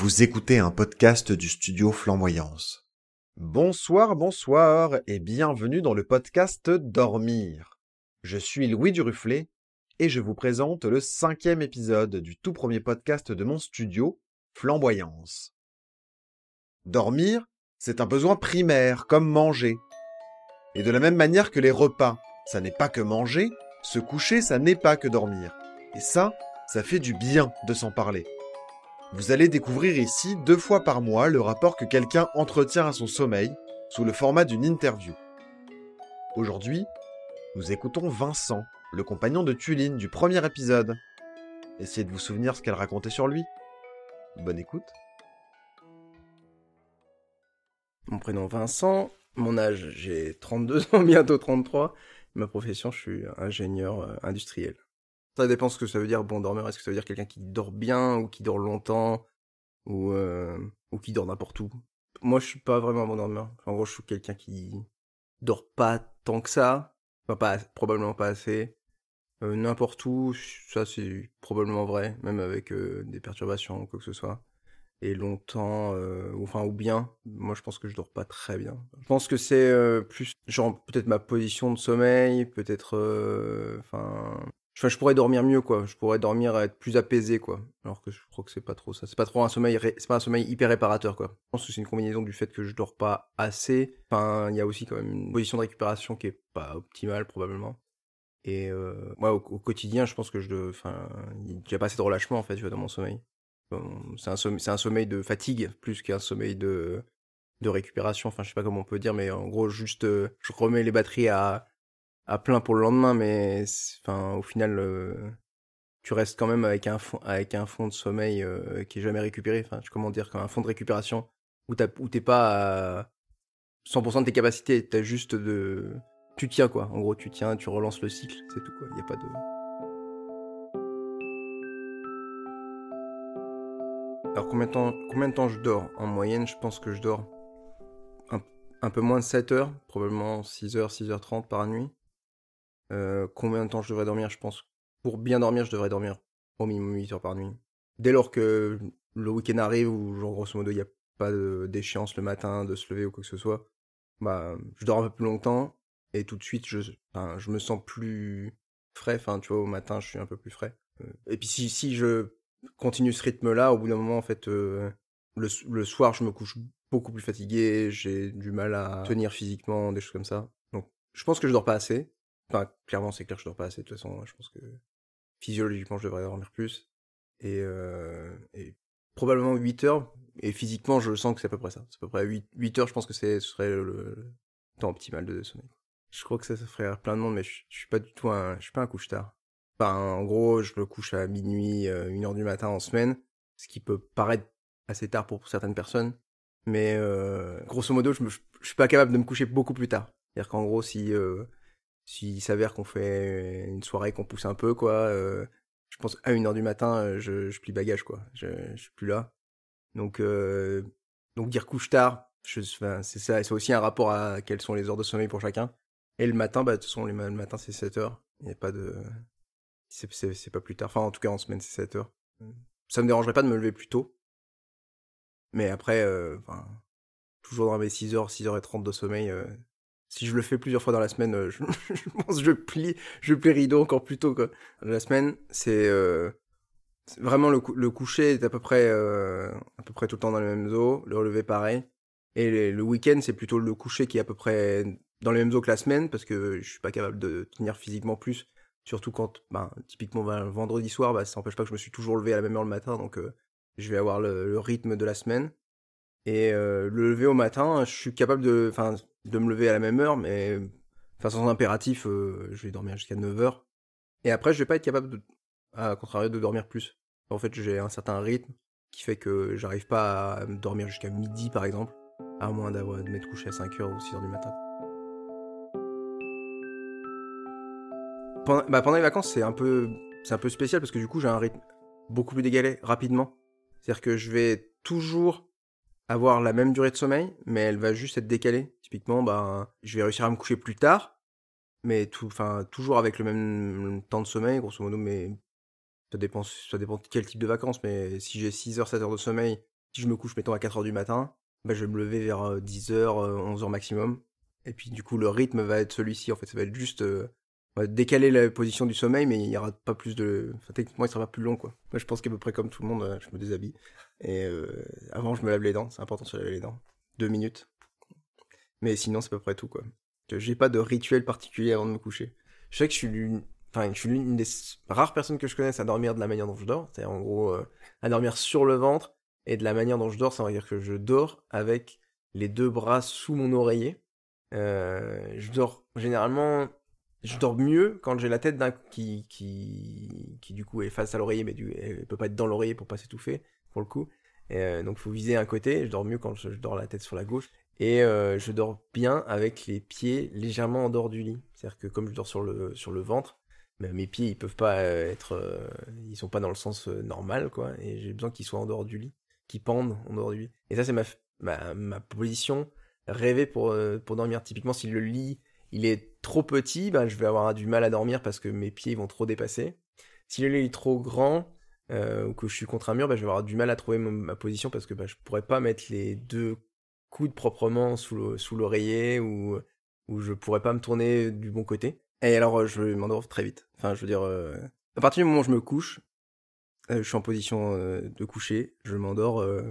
Vous écoutez un podcast du studio Flamboyance. Bonsoir, bonsoir et bienvenue dans le podcast Dormir. Je suis Louis Duruflet et je vous présente le cinquième épisode du tout premier podcast de mon studio, Flamboyance. Dormir, c'est un besoin primaire, comme manger. Et de la même manière que les repas, ça n'est pas que manger, se coucher, ça n'est pas que dormir. Et ça, ça fait du bien de s'en parler. Vous allez découvrir ici deux fois par mois le rapport que quelqu'un entretient à son sommeil sous le format d'une interview. Aujourd'hui, nous écoutons Vincent, le compagnon de Tuline du premier épisode. Essayez de vous souvenir ce qu'elle racontait sur lui. Bonne écoute. Mon prénom Vincent, mon âge j'ai 32 ans, bientôt 33. Ma profession, je suis ingénieur euh, industriel. Ça dépend ce que ça veut dire bon dormeur. Est-ce que ça veut dire quelqu'un qui dort bien ou qui dort longtemps ou, euh, ou qui dort n'importe où? Moi, je suis pas vraiment un bon dormeur. En gros, je suis quelqu'un qui dort pas tant que ça. Enfin, pas, probablement pas assez. Euh, n'importe où, ça c'est probablement vrai, même avec euh, des perturbations ou quoi que ce soit. Et longtemps, ou, enfin, ou bien, moi je pense que je dors pas très bien. Je pense que c'est plus, genre, peut-être ma position de sommeil, peut-être, enfin, Je pourrais dormir mieux, quoi. Je pourrais dormir, être plus apaisé, quoi. Alors que je crois que c'est pas trop ça. C'est pas trop un sommeil, c'est pas un sommeil hyper réparateur, quoi. Je pense que c'est une combinaison du fait que je dors pas assez. Enfin, il y a aussi quand même une position de récupération qui est pas optimale, probablement. Et euh, moi, au, quotidien, je pense que je, enfin, il a pas assez de relâchement en fait, dans mon sommeil. C'est un, sommeil, un sommeil de fatigue plus qu'un sommeil de de récupération. Enfin, je sais pas comment on peut dire, mais en gros, juste, euh, je remets les batteries à à plein pour le lendemain, mais enfin, au final, euh, tu restes quand même avec un fond, avec un fond de sommeil euh, qui est jamais récupéré. Enfin, comment dire, un fond de récupération où t'es pas à 100% de tes capacités, t'as juste de, tu tiens quoi. En gros, tu tiens, tu relances le cycle, c'est tout quoi. Il y a pas de. Alors combien de temps, combien de temps je dors? En moyenne, je pense que je dors un, un peu moins de 7 heures, probablement 6 heures, 6 h 30 par nuit. Euh, combien de temps je devrais dormir? Je pense pour bien dormir, je devrais dormir au minimum 8 heures par nuit. Dès lors que le week-end arrive, ou genre grosso modo il n'y a pas d'échéance le matin de se lever ou quoi que ce soit, bah je dors un peu plus longtemps et tout de suite je, je me sens plus frais. Enfin, tu vois, au matin je suis un peu plus frais. Euh, et puis si, si je continue ce rythme-là, au bout d'un moment, en fait, euh, le, le soir je me couche beaucoup plus fatigué, j'ai du mal à tenir physiquement, des choses comme ça. Donc je pense que je dors pas assez. Enfin, clairement, c'est clair que je dors pas assez. De toute façon, je pense que physiologiquement, je devrais dormir plus. Et, euh, probablement 8 heures. Et physiquement, je sens que c'est à peu près ça. C'est à peu près 8, 8 heures, je pense que ce serait le, temps optimal de sommeil. Je crois que ça, ça ferait plein de monde, mais je, suis pas du tout un, je suis pas un couche-tard. Enfin, en gros, je me couche à minuit, 1 euh, heure du matin en semaine, ce qui peut paraître assez tard pour certaines personnes. Mais euh, grosso modo, je, je, suis pas capable de me coucher beaucoup plus tard. C'est-à-dire qu'en gros, si s'il s'avère qu'on fait une soirée qu'on pousse un peu, quoi, euh, je pense à une heure du matin, euh, je, je plie bagage, quoi. Je, je suis plus là. Donc, euh, donc dire couche tard, c'est ça, c'est aussi un rapport à quelles sont les heures de sommeil pour chacun. Et le matin, bah, de toute façon, le matin, c'est 7 heures. Il n'y a pas de, c'est pas plus tard. Enfin, en tout cas, en semaine, c'est 7 heures. Ça me dérangerait pas de me lever plus tôt. Mais après, toujours dans mes 6 heures, 6 heures et 30 de sommeil, si je le fais plusieurs fois dans la semaine, euh, je, pense que je plie, je plie rideau encore plus tôt. Quoi. La semaine, c'est euh, vraiment le, le, coucher est à peu près euh, à peu près tout le temps dans les mêmes eaux, le relever pareil. Et le, week-end, c'est plutôt le coucher qui est à peu près dans les mêmes eaux que la semaine parce que je suis pas capable de tenir physiquement plus. Surtout quand, ben, typiquement vendredi soir, bah, ça n'empêche pas que je me suis toujours levé à la même heure le matin, donc je vais avoir le, rythme de la semaine. Et le lever au matin, je suis capable de, de me lever à la même heure, mais sans impératif, euh, je vais dormir jusqu'à 9h. Et après, je vais pas être capable, de, à contrario, de dormir plus. En fait, j'ai un certain rythme qui fait que j'arrive pas à dormir jusqu'à midi, par exemple, à moins d'avoir de m'être couché à 5h ou 6h du matin. Pendant, bah, pendant les vacances, c'est un peu, c'est un peu spécial parce que du coup, j'ai un rythme beaucoup plus dégalé rapidement. C'est-à-dire que je vais toujours avoir la même durée de sommeil, mais elle va juste être décalée. Typiquement, bah, je vais réussir à me coucher plus tard, mais tout, toujours avec le même temps de sommeil, grosso modo, mais ça dépend, ça dépend de quel type de vacances, mais si j'ai 6 heures, 7 heures de sommeil, Si je me couche, mettons, à 4h du matin, bah, je vais me lever vers 10h, euh, 11h maximum. Et puis, du coup, le rythme va être celui-ci, en fait. Ça va être juste euh, décaler la position du sommeil, mais il n'y aura pas plus de. Enfin, techniquement, il sera pas plus long, quoi. Moi, je pense qu'à peu près comme tout le monde, euh, je me déshabille. Et avant, je me lave les dents. C'est important de se laver les dents. Deux minutes. Mais sinon, c'est à peu près tout, quoi. J'ai pas de rituel particulier avant de me coucher. Je sais que je suis l'une, enfin, je suis l'une des rares personnes que je connaisse à dormir de la manière dont je dors. C'est-à-dire, en gros, à dormir sur le ventre et de la manière dont je dors, ça veut dire que je dors avec les deux bras sous mon oreiller. Euh, je dors généralement, je dors mieux quand j'ai la tête qui, qui, qui du coup est face à l'oreiller, mais du, elle peut pas être dans l'oreiller pour pas s'étouffer, pour le coup. Euh, donc faut viser un côté. Je dors mieux quand je, dors la tête sur la gauche. Et euh, je dors bien avec les pieds légèrement en dehors du lit. C'est-à-dire que comme je dors sur le, sur le ventre, ben, mes pieds ils peuvent pas être, ils sont pas dans le sens normal quoi. Et j'ai besoin qu'ils soient en dehors du lit qui pendent en dehors du lit. Et ça, c'est ma, ma, ma, position rêvée pour, euh, pour dormir. Typiquement, si le lit il est trop petit, bah, je vais avoir du mal à dormir parce que mes pieds vont trop dépasser. Si le lit est trop grand euh, ou que je suis contre un mur, bah, je vais avoir du mal à trouver ma, position parce que bah, je pourrais pas mettre les deux coudes proprement sous l'oreiller ou, ou je pourrais pas me tourner du bon côté. Et alors, je m'endors très vite. Enfin, je veux dire, euh, à partir du moment où je me couche, euh, je suis en position euh, de coucher, je m'endors euh,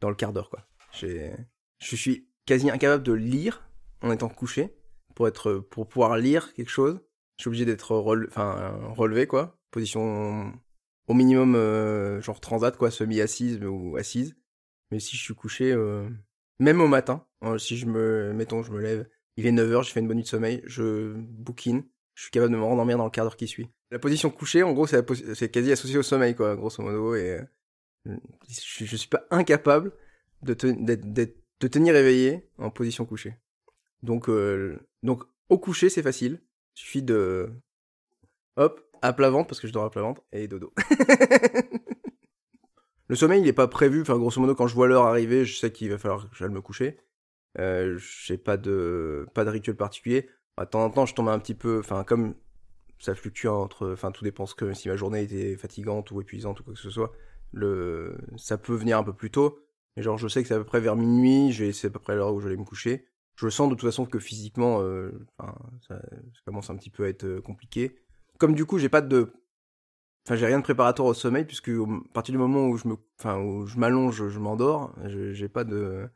dans le quart d'heure, quoi. Je suis quasi incapable de lire en étant couché. Pour, être, pour pouvoir lire quelque chose, je suis obligé d'être enfin, relevé, quoi. Position au minimum, genre transat, quoi, semi-assise ou assise. Mais si je suis couché, même au matin, si je me, mettons, je me lève, il est 9h, j'ai fait une bonne nuit de sommeil, je bouquine, je suis capable de me rendormir dans le quart d'heure qui suit. La position couchée, en gros, c'est quasi associé au sommeil, quoi, grosso modo. Et euh, je, je, suis pas incapable de, de tenir éveillé en position couchée. Donc, euh, donc au coucher, c'est facile. Il suffit de. Hop, à plat ventre, parce que je dors à plat ventre, et dodo. le sommeil, il n'est pas prévu. Enfin, grosso modo, quand je vois l'heure arriver, je sais qu'il va falloir que j'aille me coucher. Euh, j'ai pas de, pas de rituel particulier. De temps en temps, je tombe un petit peu. Enfin, comme ça fluctue entre, enfin tout dépend que si ma journée était fatigante ou épuisante ou quoi que ce soit, le, ça peut venir un peu plus tôt. Mais genre je sais que c'est à peu près vers minuit, c'est à peu près l'heure où je vais me coucher. Je sens de toute façon que physiquement, euh, ça, commence un petit peu à être euh, compliqué. Comme du coup j'ai pas de, enfin j'ai rien de préparatoire au sommeil puisque à partir du moment où je me, enfin où je m'allonge, je, m'endors, j'ai pas de,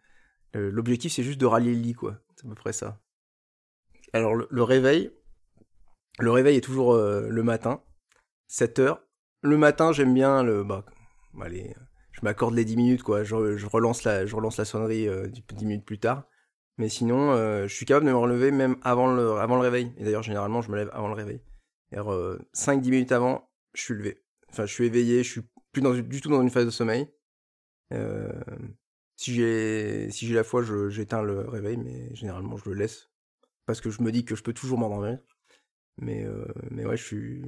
euh, l'objectif c'est juste de rallier le lit quoi, c'est à peu près ça. Alors le réveil, le réveil est toujours le matin, 7 heures. Le matin, j'aime bien le. Bah, allez, je m'accorde les 10 minutes, quoi. Je, relance, la, je relance la sonnerie euh, 10 minutes plus tard. Mais sinon, euh, je suis capable de me relever même avant le, avant le réveil. Et d'ailleurs, généralement, je me lève avant le réveil. 5-10 minutes avant, je suis levé. Enfin, je suis éveillé, je suis plus dans, du tout dans une phase de sommeil. si j'ai si la foi, j'éteins le réveil, mais généralement, je le laisse. Parce que je me dis que je peux toujours m'endormir. Mais, euh, mais ouais, je suis.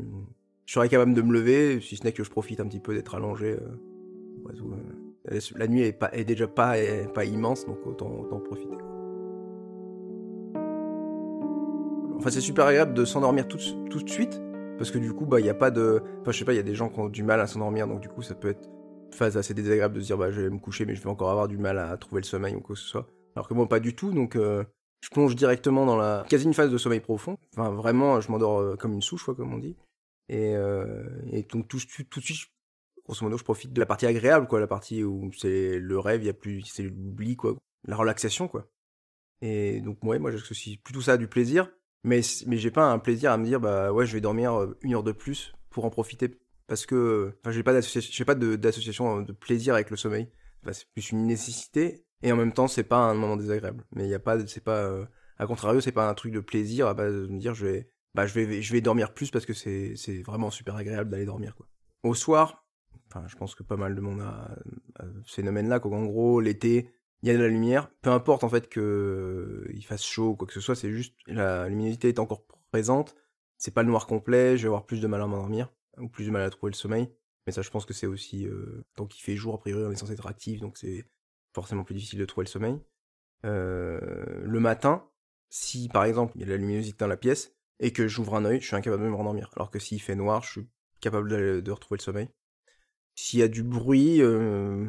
Je serais capable de me lever, si ce n'est que je profite un petit peu d'être allongé. Euh, euh, la nuit est, pas, est déjà pas, pas immense, donc autant, autant profiter. Enfin, c'est super agréable de s'endormir tout, de suite, parce que du coup, bah, il n'y a pas de. Enfin, je sais pas, il y a des gens qui ont du mal à s'endormir, donc du coup, ça peut être phase assez désagréable de se dire, bah, je vais me coucher, mais je vais encore avoir du mal à trouver le sommeil ou quoi que ce soit. Alors que moi, pas du tout, donc je plonge directement dans la quasi une phase de sommeil profond. Enfin, vraiment, je m'endors euh, comme une souche, quoi, comme on dit. Et, euh, et donc tout, de suite, grosso modo, je profite de la partie agréable, quoi, la partie où c'est le rêve, il y a plus, c'est l'oubli, quoi, la relaxation, quoi. Et donc ouais, moi j'associe plutôt ça du plaisir, mais mais j'ai pas un plaisir à me dire bah ouais, je vais dormir euh, une heure de plus pour en profiter parce que enfin j'ai pas d'association, pas d'association de, plaisir avec le sommeil. c'est plus une nécessité et en même temps, c'est pas un moment désagréable. Mais il y a pas, c'est pas, euh, à contrario, c'est pas un truc de plaisir à de me dire je vais, bah je vais, je vais dormir plus parce que c'est, c'est vraiment super agréable d'aller dormir quoi. Au soir, enfin, je pense que pas mal de monde a, ce phénomène-là, qu'en gros, l'été, il y a de la lumière, peu importe en fait que il fasse chaud ou quoi que ce soit, c'est juste la luminosité est encore présente, c'est pas le noir complet, je vais avoir plus de mal à m'endormir ou plus de mal à trouver le sommeil. Mais ça, je pense que c'est aussi euh, tant qu'il fait jour, a priori, on est censé être actif, donc c'est forcément plus difficile de trouver le sommeil. Euh, le matin, si par exemple il y a de la luminosité dans la pièce et que j'ouvre un œil, je suis incapable de me rendormir. Alors que s'il fait noir, je suis capable de, retrouver le sommeil. S'il y a du bruit, euh,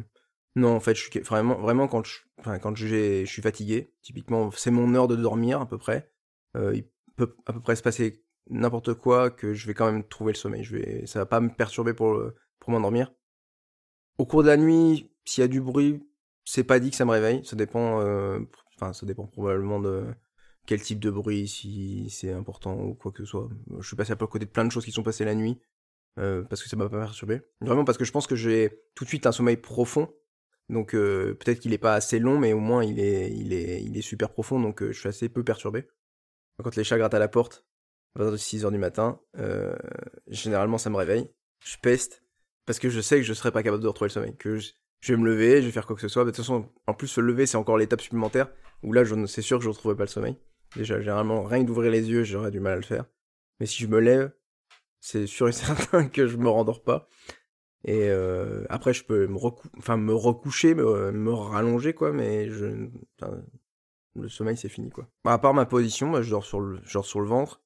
Non, en fait, je suis vraiment, vraiment quand je, enfin, quand je suis fatigué, typiquement, c'est mon heure de dormir à peu près. Euh, il peut à peu près se passer n'importe quoi que je vais quand même trouver le sommeil. Je vais, ça va pas me perturber pour pour m'endormir. Au cours de la nuit, s'il y a du bruit, c'est pas dit que ça me réveille. Ça dépend, euh, enfin, ça dépend probablement de quel type de bruit, si c'est important ou quoi que ce soit. Je suis passé à côté de plein de choses qui sont passées la nuit. Euh, parce que ça m'a pas perturbé. Vraiment parce que je pense que j'ai tout de suite un sommeil profond. Donc euh, peut-être qu'il est pas assez long, mais au moins il est, il est, il super profond, donc euh, je suis assez peu perturbé. Quand les chats grattent à la porte, à partir de 6h du matin, généralement ça me réveille. Je peste, parce que je sais que je serai pas capable de retrouver le sommeil. Que je, vais me lever, je vais faire quoi que ce soit. de toute façon, en plus se lever c'est encore l'étape supplémentaire, où là c'est sûr que je ne retrouverai pas le sommeil. Déjà, généralement, rien que d'ouvrir les yeux, j'aurais du mal à le faire. Mais si je me lève, c'est sûr et certain que je me rendors pas. Et euh, après, je peux me, enfin, me recoucher, me, rallonger, quoi, mais je, le sommeil, c'est fini, quoi. à part ma position, bah, je dors sur le, je dors sur le ventre.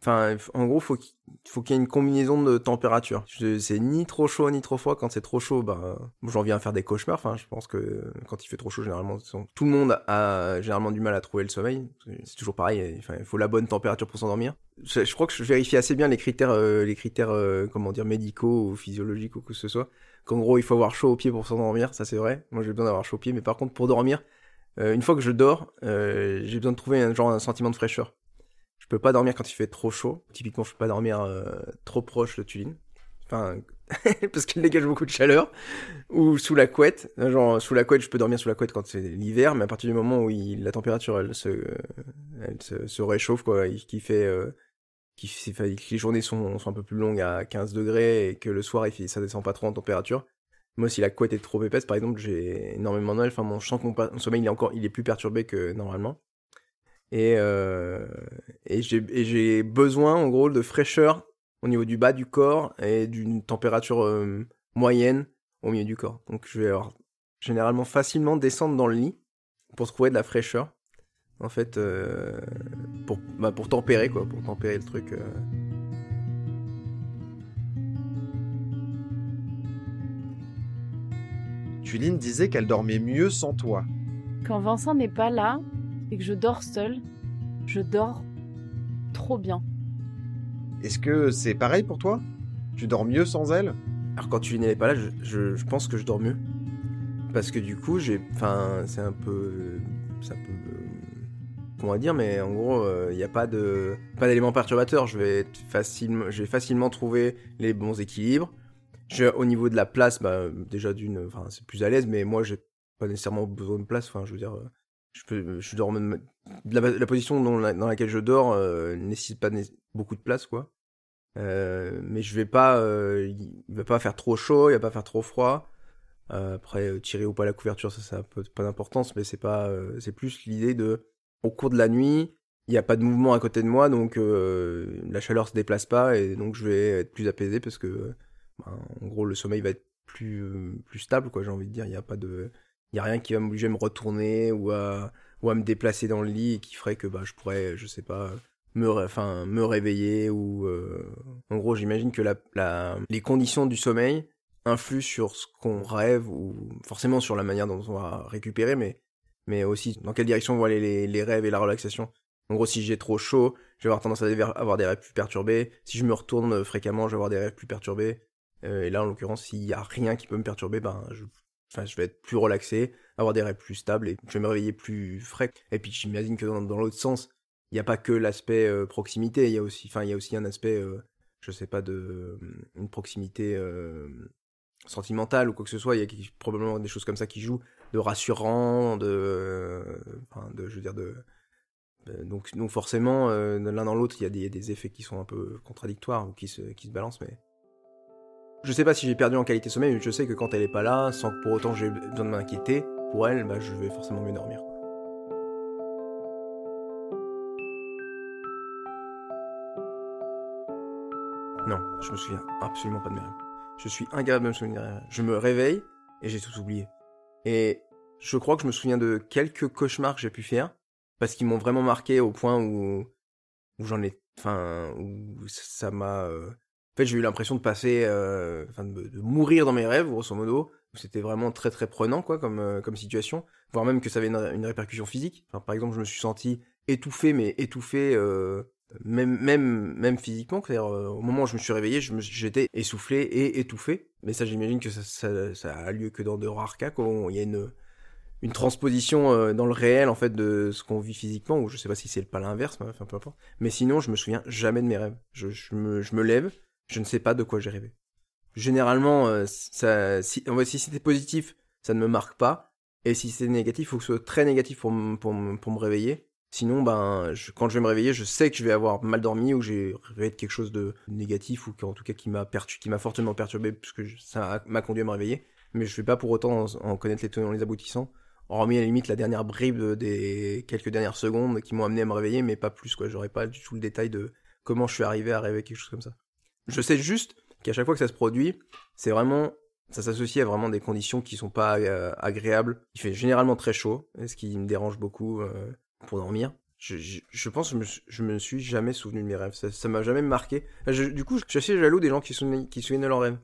Enfin, en gros, faut qu'il faut qu'il y ait une combinaison de température. C'est ni trop chaud ni trop froid. Quand c'est trop chaud, bah, j'en viens à faire des cauchemars. Enfin, je pense que quand il fait trop chaud, généralement, tout le monde a généralement du mal à trouver le sommeil. C'est toujours pareil. Il faut la bonne température pour s'endormir. Je, crois que je vérifie assez bien les critères, euh, les critères, euh, comment dire, médicaux ou physiologiques ou que ce soit. Qu'en gros, il faut avoir chaud au pied pour s'endormir. Ça, c'est vrai. Moi, j'ai besoin d'avoir chaud au pied. Mais par contre, pour dormir, euh, une fois que je dors, j'ai besoin de trouver genre un sentiment de fraîcheur. Peux pas dormir quand il fait trop chaud. Typiquement, je peux pas dormir euh, trop proche de Tuline. Enfin, parce qu'il dégage beaucoup de chaleur. Ou sous la couette. Genre, sous la couette, je peux dormir sous la couette quand c'est l'hiver, mais à partir du moment où la température, elle se, elle se, réchauffe, quoi, qui fait, euh, qui fait, que les journées sont, un peu plus longues à 15 degrés et que le soir, il ça descend pas trop en température. Moi, si la couette est trop épaisse, par exemple, j'ai énormément de mal. Enfin, mon, champ mon sommeil, il est encore, il est plus perturbé que normalement. Et, euh, et j'ai besoin, en gros, de fraîcheur au niveau du bas du corps et d'une température euh, moyenne au milieu du corps. Donc je vais alors, généralement facilement descendre dans le lit pour trouver de la fraîcheur. En fait, euh, pour, bah, pour tempérer, quoi, pour tempérer le truc. Euh. Tuline disait qu'elle dormait mieux sans toi. Quand Vincent n'est pas là, et que je dors seule, je dors trop bien. Est-ce que c'est pareil pour toi? Tu dors mieux sans elle? Alors quand tu n'es pas là, je, pense que je dors mieux. Parce que du coup, j'ai... Enfin, c'est un peu... C'est un peu... Comment dire, mais en gros, il euh, n'y a pas de pas d'éléments perturbateurs. Je vais facilement, je vais facilement trouver les bons équilibres. au niveau de la place, bah, déjà d'une, enfin, c'est plus à l'aise, mais moi, j'ai pas nécessairement besoin de place. Enfin, je veux dire, euh, je peux je dors même la, position dans, laquelle je dors euh, nécessite pas beaucoup de place quoi. Euh, mais je vais pas euh, il va pas faire trop chaud il va pas faire trop froid. Euh, après euh, tirer ou pas la couverture ça ça a pas d'importance mais c'est pas c'est plus l'idée de au cours de la nuit il n'y a pas de mouvement à côté de moi donc la chaleur se déplace pas et donc je vais être plus apaisé parce que ben, en gros le sommeil va être plus plus stable quoi j'ai envie de dire. Il n'y a pas de il y a rien qui va m'obliger à me retourner ou à, ou à me déplacer dans le lit et qui ferait que bah, je pourrais, je sais pas, me, enfin, me réveiller ou... Euh, en gros, j'imagine que la, la, les conditions du sommeil influent sur ce qu'on rêve ou forcément sur la manière dont on va récupérer, mais, mais aussi dans quelle direction vont aller les, les rêves et la relaxation. En gros, si j'ai trop chaud, je vais avoir tendance à avoir des rêves plus perturbés. Si je me retourne fréquemment, je vais avoir des rêves plus perturbés. Euh, et là, en l'occurrence, s'il y a rien qui peut me perturber, ben, je Enfin, je vais être plus relaxé, avoir des rêves plus stables et je vais me réveiller plus frais. Et puis j'imagine que dans, l'autre sens, il n'y a pas que l'aspect euh, proximité, il y a aussi, enfin, il y a aussi un aspect, euh, je sais pas, de une proximité euh, sentimentale ou quoi que ce soit. Il y a probablement des choses comme ça qui jouent, de rassurant, de, de, je veux dire de. donc, donc forcément, l'un dans l'autre, il y a des, des, effets qui sont un peu contradictoires ou qui se, qui se balancent, mais je sais pas si j'ai perdu en qualité sommeil, mais je sais que quand elle est pas là, sans que pour autant j'ai besoin de m'inquiéter, pour elle, bah, je vais forcément mieux dormir. Non, je me souviens absolument pas de mes rêves. Je suis incapable de me souvenir. Je me réveille et j'ai tout oublié. Et je crois que je me souviens de quelques cauchemars que j'ai pu faire parce qu'ils m'ont vraiment marqué au point où où j'en ai, enfin, où ça m'a, euh, fait, j'ai eu l'impression de passer, euh, enfin, de, mourir dans mes rêves, grosso modo, c'était vraiment très très prenant quoi comme, euh, situation, voire même que ça avait une, répercussion physique. Par exemple, je me suis senti étouffé, mais étouffé euh, même, même, même physiquement. C'est-à-dire, au moment où je me suis réveillé, j'étais essoufflé et étouffé. Mais ça, j'imagine que ça, ça, a lieu que dans de rares cas, quand il y a une, une transposition dans le réel en fait de ce qu'on vit physiquement, ou je sais pas si c'est pas l'inverse, mais enfin peu importe. Mais sinon, je me souviens jamais de mes rêves. Je, me, je me lève, je ne sais pas de quoi j'ai rêvé. Généralement, euh, si, c'était positif, ça ne me marque pas. Et si c'est négatif, il faut que ce soit très négatif pour, me- réveiller. Sinon, ben, je- quand je vais me réveiller, je sais que je vais avoir mal dormi ou j'ai rêvé de quelque chose de négatif ou en tout cas qui m'a qui m'a fortement perturbé puisque ça m'a conduit à me réveiller. Mais je vais pas pour autant en, connaître les tenants, les aboutissants. Hormis à la limite la dernière bribe de- des quelques dernières secondes qui m'ont amené à me réveiller, mais pas plus quoi. J'aurais pas du tout le détail de comment je suis arrivé à rêver quelque chose comme ça. Je sais juste qu'à chaque fois que ça se produit, c'est vraiment ça s'associe à vraiment des conditions qui sont pas euh, agréables. Il fait généralement très chaud, ce qui me dérange beaucoup euh, pour dormir. Je, pense que je me, me suis jamais souvenu de mes rêves. Ça m'a jamais marqué. Du coup, je suis assez jaloux des gens qui souviennent, qui souviennent de leurs rêves.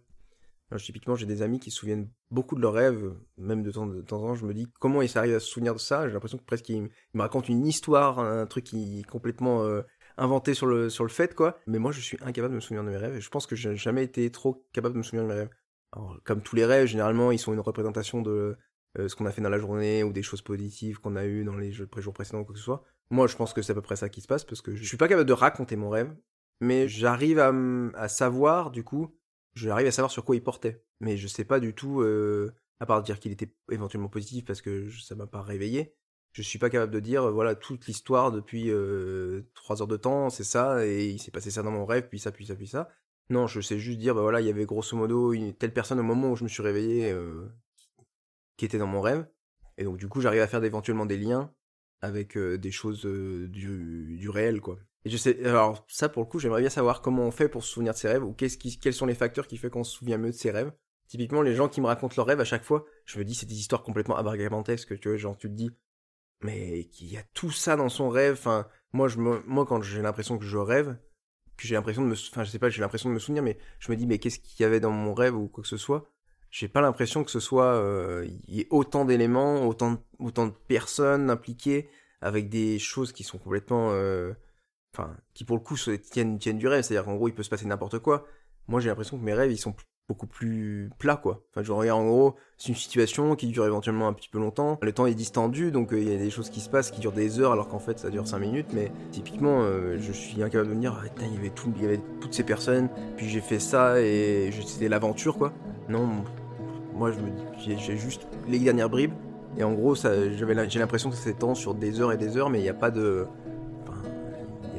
Typiquement, j'ai des amis qui se souviennent beaucoup de leurs rêves. Même de temps, en temps, je me dis comment ils arrivent à se souvenir de ça. J'ai l'impression que presque ils, ils me racontent une histoire, un truc qui est complètement euh, inventé sur le, sur le fait, quoi. Mais moi, je suis incapable de me souvenir de mes rêves. Et je pense que j'ai jamais été trop capable de me souvenir de mes rêves. Comme tous les rêves, généralement, ils sont une représentation de euh, ce qu'on a fait dans la journée ou des choses positives qu'on a eues dans les jours précédents ou quoi que ce soit. Moi, je pense que c'est à peu près ça qui se passe parce que je suis pas capable de raconter mon rêve, mais j'arrive à, savoir, du coup, j'arrive à savoir sur quoi il portait. Mais je sais pas du tout, euh, à part dire qu'il était éventuellement positif parce que ça m'a pas réveillé, je suis pas capable de dire, euh, voilà, toute l'histoire depuis euh, trois heures de temps, c'est ça, et il s'est passé ça dans mon rêve, puis ça, puis ça, puis ça. Non, je sais juste dire, bah voilà, il y avait grosso modo telle personne au moment où je me suis réveillé euh, qui était dans mon rêve. Et donc, du coup, j'arrive à faire éventuellement des liens avec des choses du, réel, quoi. Et je sais, alors ça, pour le coup, j'aimerais bien savoir comment on fait pour se souvenir de ses rêves, ou qu'est-ce qui, quels sont les facteurs qui font qu'on se souvient mieux de ses rêves. Typiquement, les gens qui me racontent leurs rêves à chaque fois, je me dis, c'est des histoires complètement abracadabrantesques, tu vois, genre, tu te dis, mais qu'il y a tout ça dans son rêve, enfin, moi, je moi, quand j'ai l'impression que je rêve, que j'ai l'impression de me, enfin, je sais pas, j'ai l'impression de me souvenir, mais je me dis, mais qu'est-ce qu'il y avait dans mon rêve ou quoi que ce soit? J'ai pas l'impression que ce soit, euh, y ait autant d'éléments, autant, de- autant de personnes impliquées, avec des choses qui sont complètement, euh, enfin, qui pour le coup tiennent, tiennent du rêve, c'est-à-dire qu'en gros, il peut se passer n'importe quoi. Moi, j'ai l'impression que mes rêves, ils sont beaucoup plus plats, quoi. Enfin, je regarde en gros, c'est une situation qui dure éventuellement un petit peu longtemps. Le temps est distendu, donc euh, il y a des choses qui se passent qui durent des heures, alors qu'en fait, ça dure 5 minutes. Mais typiquement, euh, je suis incapable de me dire, ah, putain, il y avait tout, il y avait toutes ces personnes, puis j'ai fait ça et c'était l'aventure, quoi. Non, moi, je me j'ai- juste les dernières bribes. Et en gros, j'ai l'impression que ça s'étend sur des heures et des heures, mais il n'y a pas de,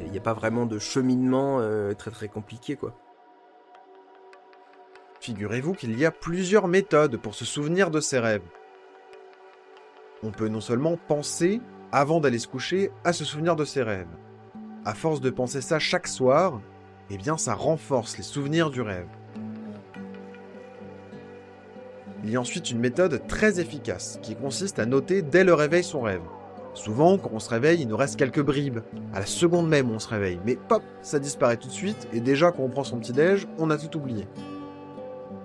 il n'y a pas vraiment de cheminement euh, très très compliqué, quoi. Figurez-vous qu'il y a plusieurs méthodes pour se souvenir de ses rêves. On peut non seulement penser, avant d'aller se coucher, à se souvenir de ses rêves. À force de penser ça chaque soir, eh bien ça renforce les souvenirs du rêve. Il y a ensuite une méthode très efficace qui consiste à noter dès le réveil son rêve. Souvent, quand on se réveille, il nous reste quelques bribes. À la seconde même, on se réveille. Mais pop, ça disparaît tout de suite, et déjà, quand on prend son petit-déj, on a tout oublié.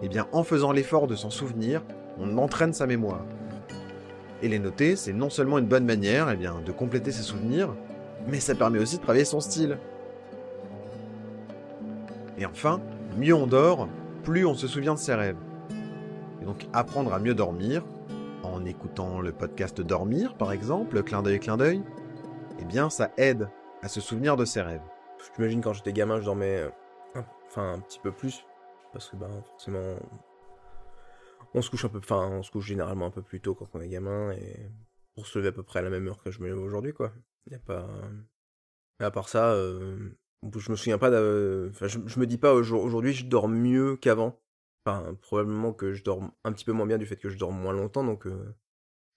Eh bien, en faisant l'effort de s'en souvenir, on entraîne sa mémoire. Et les noter, c'est non seulement une bonne manière eh de compléter ses souvenirs, mais ça permet aussi de travailler son style. Et enfin, mieux on dort, plus on se souvient de ses rêves. Et donc apprendre à mieux dormir, en écoutant le podcast Dormir par exemple, clin d'œil, clin d'œil, eh bien ça aide à se souvenir de ses rêves. J'imagine quand j'étais gamin, je dormais euh, enfin un petit peu plus parce que ben forcément on se couche un peu, enfin on se couche généralement un peu plus tôt quand on est gamin et pour se lever à peu près à la même heure que je me lève aujourd'hui quoi. Y a pas, à part ça, euh, je me souviens pas. Enfin, je, je me dis pas aujourd- aujourd'hui je dors mieux qu'avant. Enfin, probablement que je dors un petit peu moins bien du fait que je dors moins longtemps, donc euh,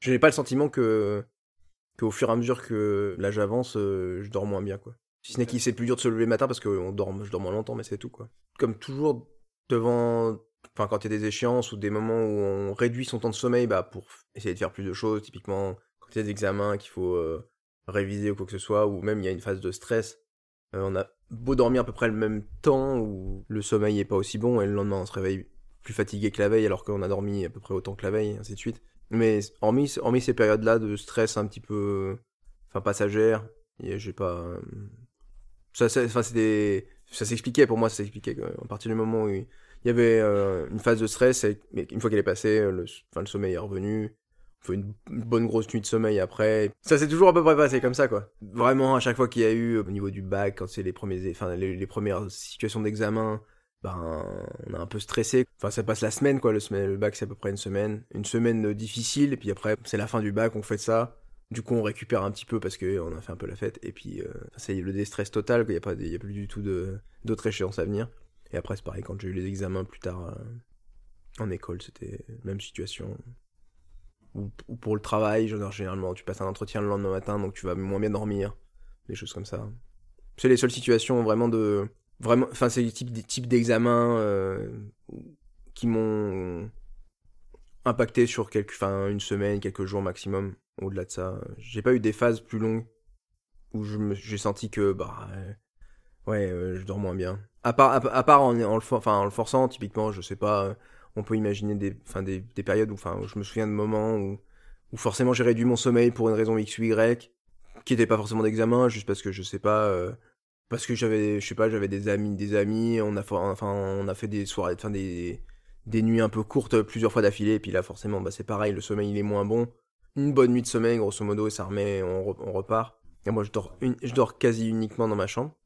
je n'ai pas le sentiment que qu'au fur et à mesure que l'âge avance, euh, je dors moins bien quoi. Si ce n'est qu'il c'est plus dur de se lever le matin parce que on dort, je dors moins longtemps, mais c'est tout quoi. Comme toujours devant, enfin quand il y a des échéances ou des moments où on réduit son temps de sommeil, bah pour essayer de faire plus de choses, typiquement quand il y a des examens qu'il faut euh, réviser ou quoi que ce soit, ou même il y a une phase de stress, euh, on a beau dormir à peu près le même temps où le sommeil est pas aussi bon et le lendemain on se réveille plus fatigué que la veille alors qu'on a dormi à peu près autant que la veille, ainsi de suite. Mais hormis, hormis ces périodes-là de stress un petit peu, enfin passagère, j'ai pas, ça, ça, enfin, c'était, ça s'expliquait pour moi, ça s'expliquait à partir du moment où il y avait euh, une phase de stress, et, mais une fois qu'elle est passée, le, enfin, le sommeil est revenu. Il faut une, bonne grosse nuit de sommeil après. Ça s'est toujours à peu près passé comme ça, quoi. Vraiment, à chaque fois qu'il y a eu, au niveau du bac, quand c'est les premiers, enfin, les, les premières situations d'examen, ben, on a un peu stressé. Enfin, ça passe la semaine, quoi. Le, semaine, le bac, c'est à peu près une semaine. Une semaine difficile, et puis après, c'est la fin du bac, on fait ça. Du coup, on récupère un petit peu parce qu'on a fait un peu la fête. Et puis, euh, c'est le déstress total, il n'y a, plus du tout d'autres échéances à venir. Et après, c'est pareil, quand j'ai eu les examens plus tard euh, en école, c'était même situation. Ou, pour le travail, genre, généralement, tu passes un entretien le lendemain matin, donc tu vas moins bien dormir. Des choses comme ça. C'est les seules situations vraiment de vraiment enfin c'est types types d'examens euh, qui m'ont impacté sur quelques enfin une semaine quelques jours maximum au-delà de ça. J'ai pas eu des phases plus longues où j'ai senti que bah ouais euh, je dors moins bien. À part à, part en, en, le enfin en le forçant typiquement je sais pas on peut imaginer des enfin des, des périodes où enfin je me souviens de moments où où forcément j'ai réduit mon sommeil pour une raison x ou y qui était pas forcément d'examen juste parce que je sais pas euh, parce que j'avais je sais pas j'avais des amis des amis on a enfin on a fait des soirées enfin des des nuits un peu courtes plusieurs fois d'affilée et puis là forcément bah c'est pareil le sommeil il est moins bon. Une bonne nuit de sommeil grosso modo et ça remet on, repart. Et moi je dors une, je dors quasi uniquement dans ma chambre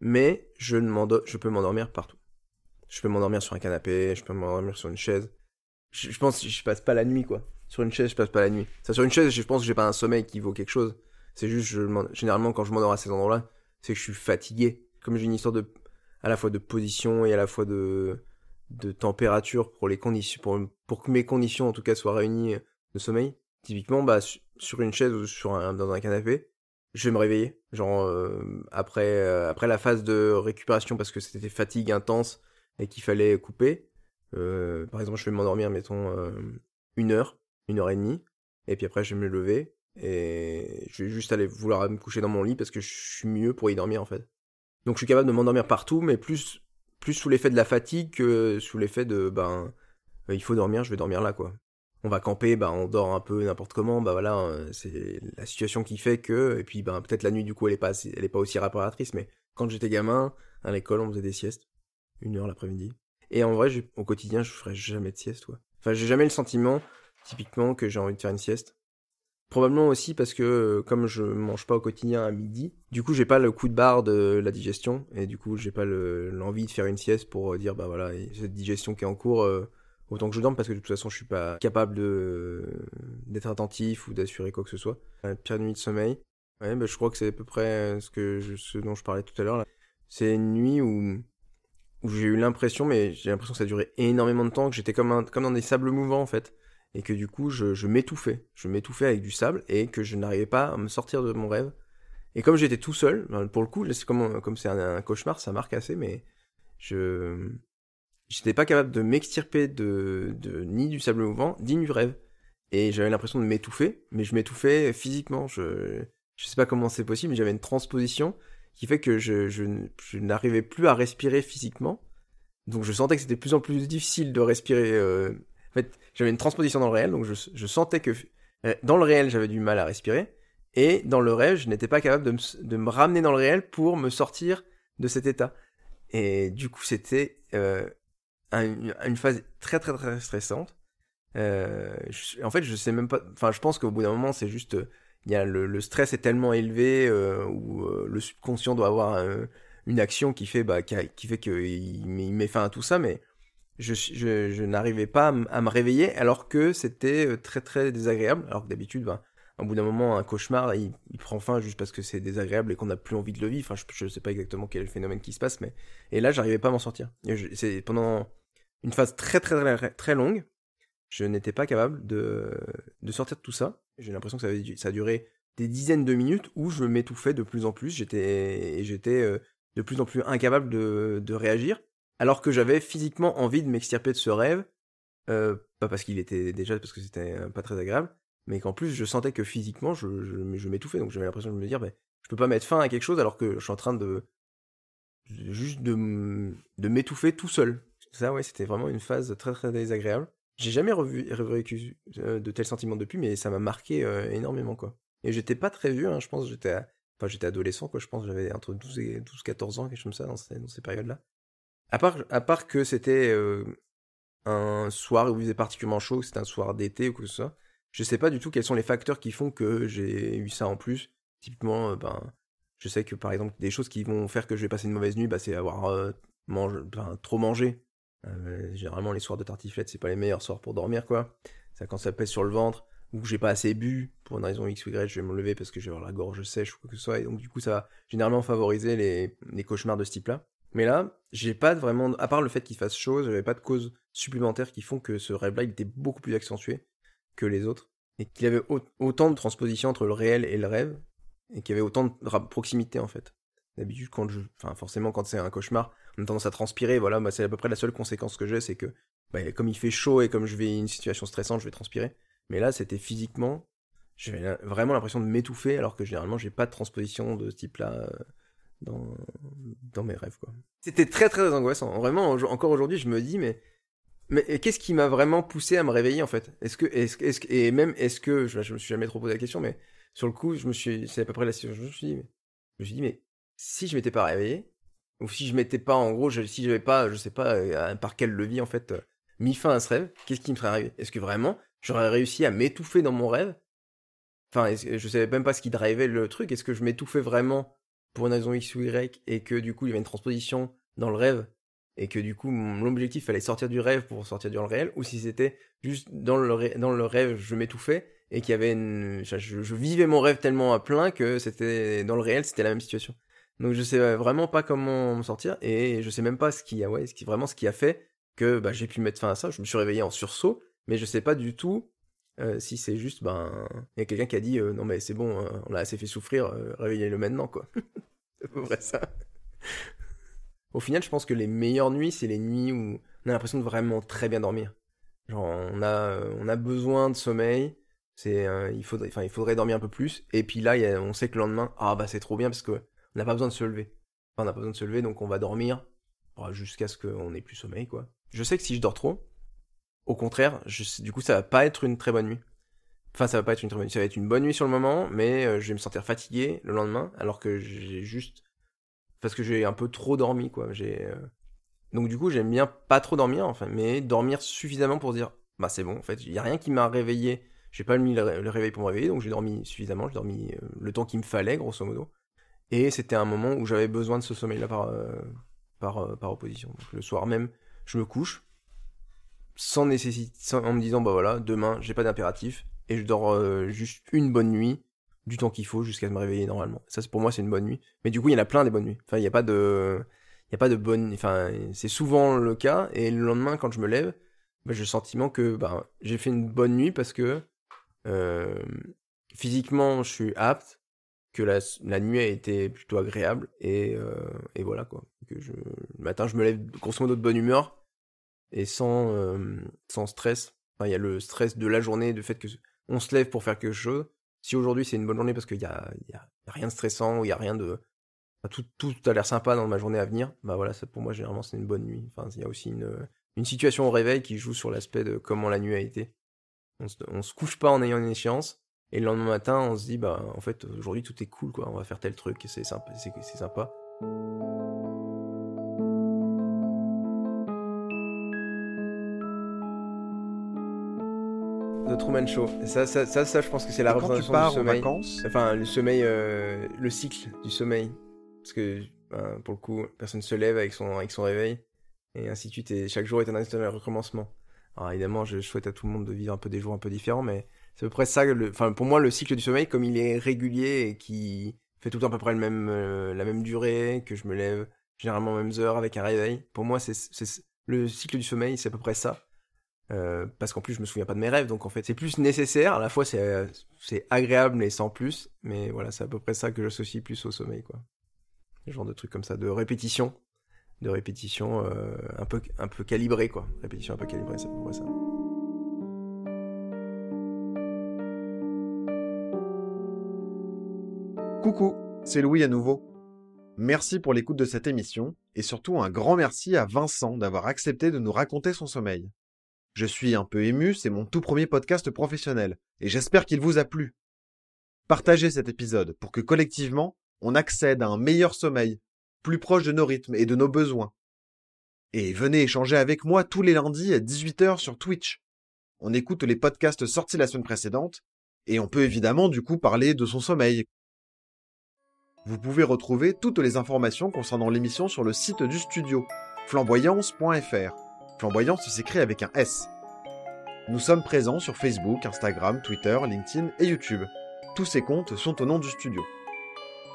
mais je ne je peux m'endormir partout. Je peux m'endormir sur un canapé je peux m'endormir sur une chaise. Je, pense je passe pas la nuit quoi. Sur une chaise je passe pas la nuit. Ça sur une chaise je pense que j'ai pas un sommeil qui vaut quelque chose. C'est juste je, généralement quand je m'endors à ces endroits là c'est que je suis fatigué. Comme j'ai une histoire de, à la fois de position et à la fois de, de température pour les conditions, pour, pour que mes conditions en tout cas soient réunies de sommeil. Typiquement, bah, sur une chaise ou sur un, dans un canapé, je vais me réveiller. Genre, euh, après, euh, après la phase de récupération parce que c'était fatigue intense et qu'il fallait couper. Euh, par exemple, je vais m'endormir, mettons, une heure, une heure et demie. Et puis après, je vais me lever et je vais juste aller vouloir me coucher dans mon lit parce que je suis mieux pour y dormir en fait. Donc je suis capable de m'endormir partout, mais plus, plus sous l'effet de la fatigue que sous l'effet de ben euh, il faut dormir, je vais dormir là quoi. On va camper, ben on dort un peu n'importe comment, bah voilà, euh, c'est la situation qui fait que, et puis ben peut-être la nuit du coup elle est pas, elle est pas aussi réparatrice, mais quand j'étais gamin, à l'école on faisait des siestes, une heure l'après-midi. Et en vrai, au quotidien, je ferais jamais de sieste, quoi. Enfin, j'ai jamais le sentiment, typiquement, que j'ai envie de faire une sieste. Probablement aussi parce que euh, comme je mange pas au quotidien à midi, du coup j'ai pas le coup de barre de la digestion et du coup j'ai pas l'envie de faire une sieste pour euh, dire bah voilà cette digestion qui est en cours euh, autant que je dorme parce que de toute façon je suis pas capable d'être attentif ou d'assurer quoi que ce soit. La pire nuit de sommeil, ouais bah, je crois que c'est à peu près ce dont je parlais tout à l'heure. C'est une nuit où j'ai eu l'impression mais j'ai l'impression que ça a duré énormément de temps que j'étais comme comme dans des sables mouvants en fait et que du coup je, m'étouffais, je m'étouffais avec du sable et que je n'arrivais pas à me sortir de mon rêve. Et comme j'étais tout seul, ben, pour le coup, c'est comme comme c'est un, cauchemar, ça marque assez, mais je j'étais pas capable de m'extirper de, de ni du sable mouvant, ni du rêve. Et j'avais l'impression de m'étouffer, mais je m'étouffais physiquement. Je je sais pas comment c'est possible, mais j'avais une transposition qui fait que je, je, je n'arrivais plus à respirer physiquement. Donc je sentais que c'était de plus en plus difficile de respirer euh, en fait, j'avais une transposition dans le réel, donc je, sentais que euh, dans le réel, j'avais du mal à respirer, et dans le rêve, je n'étais pas capable de me, ramener dans le réel pour me sortir de cet état. Et du coup, c'était euh, une phase très très très stressante. Euh, en fait, je sais même pas. Enfin, je pense qu'au bout d'un moment, c'est juste, il y a le, stress est tellement élevé où le subconscient doit avoir une action qui fait, bah, qui fait qu'il il met fin à tout ça, mais je, n'arrivais pas à, me réveiller alors que c'était euh, très très désagréable. Alors que d'habitude, ben, au bout d'un moment, un cauchemar, il, il, prend fin juste parce que c'est désagréable et qu'on n'a plus envie de le vivre. Enfin, je, ne sais pas exactement quel phénomène qui se passe, mais et là, j'arrivais pas à m'en sortir. C'est pendant une phase très très très, très longue, je n'étais pas capable de, sortir de tout ça. J'ai l'impression que ça, a duré des dizaines de minutes où je m'étouffais de plus en plus. J'étais j'étais euh, de plus en plus incapable de réagir alors que j'avais physiquement envie de m'extirper de ce rêve, euh, pas parce qu'il était déjà parce que c'était pas très agréable, mais qu'en plus je sentais que physiquement je, je, m'étouffais, donc j'avais l'impression de me dire, bah, je peux pas mettre fin à quelque chose alors que je suis en train de juste de, m'étouffer tout seul. Ça, ouais, c'était vraiment une phase très très désagréable. J'ai jamais revu, revécu euh, de tels sentiments depuis, mais ça m'a marqué euh, énormément, quoi. Et j'étais pas très vieux, hein, je pense, j'étais, enfin, j'étais adolescent, quoi, je pense, j'avais entre 12 et 12, 14 ans, quelque chose comme ça, dans ces, dans ces périodes-là. À part, que c'était euh, un soir où il faisait particulièrement chaud, que c'était un soir d'été ou quoi que ce soit, je sais pas du tout quels sont les facteurs qui font que j'ai eu ça en plus. Typiquement, euh, ben, je sais que par exemple, des choses qui vont faire que je vais passer une mauvaise nuit, bah, c'est avoir euh, ben, trop mangé. Généralement, les soirs de tartiflette, c'est pas les meilleurs soirs pour dormir, quoi. Ça, quand ça pèse sur le ventre, ou que j'ai pas assez bu, pour une raison X ou Y, je vais me lever parce que j'ai la gorge sèche ou quoi que ce soit, et donc du coup, ça va généralement favoriser les, les cauchemars de ce type-là. Mais là, j'ai pas vraiment, à part le fait qu'il fasse chaud, j'avais pas de causes supplémentaires qui font que ce rêve-là, il était beaucoup plus accentué que les autres, et qu'il y avait autant de transposition entre le réel et le rêve, et qu'il y avait autant de proximité en fait. D'habitude, quand je, enfin forcément, quand c'est un cauchemar, on a tendance à transpirer. Voilà, bah, c'est à peu près la seule conséquence que j'ai, c'est que bah, comme il fait chaud et comme je vais une situation stressante, je vais transpirer. Mais là, c'était physiquement, j'avais vraiment l'impression de m'étouffer, alors que généralement, j'ai pas de transposition de ce type-là euh, dans, mes rêves, quoi. C'était très très angoissant. Vraiment, encore aujourd'hui, je me dis, mais mais qu'est-ce qui m'a vraiment poussé à me réveiller en fait? Est-ce que, est-ce, et même, est-ce que, je, je me suis jamais trop posé la question, mais sur le coup, je me suis, c'est à peu près la situation. Je me suis dit, mais, je me suis dit, mais si je m'étais pas réveillé, ou si je m'étais pas, en gros, je, si j'avais pas, je sais pas, euh, par quel levier en fait, euh, mis fin à ce rêve, qu'est-ce qui me serait arrivé? Est-ce que vraiment, j'aurais réussi à m'étouffer dans mon rêve? Enfin, je savais même pas ce qui drivait le truc. Est-ce que je m'étouffais vraiment pour une raison X ou Y et que du coup il y avait une transposition dans le rêve et que du coup l'objectif fallait sortir du rêve pour sortir du réel ou si c'était juste dans le, dans le rêve je m'étouffais et qu'il y avait une je, vivais mon rêve tellement à plein que c'était dans le réel c'était la même situation. Donc je sais vraiment pas comment m'en sortir et je sais même pas ce qui a ouais ce qui vraiment ce qui a fait que bah, j'ai pu mettre fin à ça. Je me suis réveillé en sursaut mais je sais pas du tout euh, si c'est juste ben il y a quelqu'un qui a dit euh, non mais c'est bon euh, on l'a assez fait souffrir réveillez-le maintenant quoi c'est vrai ça au final, je pense que les meilleures nuits, c'est les nuits où on a l'impression de vraiment très bien dormir. Genre, on a, on a besoin de sommeil. C'est, il faudrait, il faudrait dormir un peu plus. Et puis là, on sait que le lendemain, ah bah c'est trop bien parce que on n'a pas besoin de se lever. Enfin, on n'a pas besoin de se lever, donc on va dormir bah, jusqu'à ce qu'on ait plus sommeil, quoi. Je sais que si je dors trop, au contraire, je, du coup, ça va pas être une très bonne nuit. Enfin, ça va pas être une très bonne nuit. Ça va être une bonne nuit sur le moment, mais euh, je vais me sentir fatigué le lendemain, alors que j'ai juste parce que j'ai un peu trop dormi, quoi. J'ai euh, donc du coup j'aime bien pas trop dormir, enfin, mais dormir suffisamment pour dire bah c'est bon. En fait, il y a rien qui m'a réveillé. J'ai pas mis le, réveil pour me réveiller, donc j'ai dormi suffisamment. J'ai dormi euh, le temps qu'il me fallait, grosso modo. Et c'était un moment où j'avais besoin de ce sommeil-là par par par opposition. Donc, le soir même, je me couche sans nécessité, en me disant bah voilà, demain j'ai pas d'impératif et je dors juste une bonne nuit du temps qu'il faut jusqu'à me réveiller normalement. Ça, pour moi, c'est une bonne nuit. Mais du coup, il y en a plein des bonnes nuits. Enfin, il n'y a pas de, il y a pas de bonne, enfin, c'est souvent le cas. Et le lendemain, quand je me lève, bah, j'ai le sentiment que, bah, j'ai fait une bonne nuit parce que, euh, physiquement, je suis apte, que la, nuit a été plutôt agréable et, euh, voilà quoi. Que le matin, je me lève grosso modo de bonne humeur et sans, euh, sans stress. Enfin, il y a le stress de la journée, du fait que on se lève pour faire quelque chose si aujourd'hui c'est une bonne journée parce qu'il y a, y a, rien de stressant, ou il y a rien de. tout, tout a l'air sympa dans ma journée à venir, bah voilà, ça, pour moi généralement c'est une bonne nuit. Enfin, il y a aussi une, situation au réveil qui joue sur l'aspect de comment la nuit a été. On se, se couche pas en ayant une échéance, et le lendemain matin on se dit, bah en fait aujourd'hui tout est cool, quoi, on va faire tel truc, c'est sympa. C'est sympa. The Truman Show. Ça, ça, ça, ça je pense que c'est la représentation du sommeil. vacances Enfin, le sommeil, euh, le cycle du sommeil. Parce que, ben, pour le coup, personne se lève avec son, avec son réveil. Et ainsi de suite. Et chaque jour est un instant de recommencement. Alors évidemment, je souhaite à tout le monde de vivre un peu des jours un peu différents, mais c'est à peu près ça. Le, enfin, pour moi, le cycle du sommeil, comme il est régulier et qui fait tout le temps à peu près le même, euh, la même durée, que je me lève généralement aux mêmes heures avec un réveil. Pour moi, c'est, le cycle du sommeil, c'est à peu près ça. Euh, parce qu'en plus je me souviens pas de mes rêves, donc en fait c'est plus nécessaire, à la fois c'est, c'est agréable mais sans plus, mais voilà c'est à peu près ça que j'associe plus au sommeil quoi. Genre de trucs comme ça, de répétition, de répétition euh, un, peu, un peu calibrée quoi, répétition un peu calibrée c'est à peu près ça. Coucou, c'est Louis à nouveau. Merci pour l'écoute de cette émission Et surtout un grand merci à Vincent d'avoir accepté de nous raconter son sommeil. Je suis un peu ému, c'est mon tout premier podcast professionnel, et j'espère qu'il vous a plu. Partagez cet épisode pour que collectivement, on accède à un meilleur sommeil, plus proche de nos rythmes et de nos besoins. Et venez échanger avec moi tous les lundis à 18h sur Twitch. On écoute les podcasts sortis la semaine précédente, et on peut évidemment du coup parler de son sommeil. Vous pouvez retrouver toutes les informations concernant l'émission sur le site du studio, flamboyance.fr. Flamboyance s'écrit avec un S. Nous sommes présents sur Facebook, Instagram, Twitter, LinkedIn et YouTube. Tous ces comptes sont au nom du studio.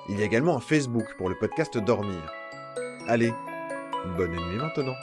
Il y a également un Facebook pour le podcast Dormir. Allez, bonne nuit maintenant.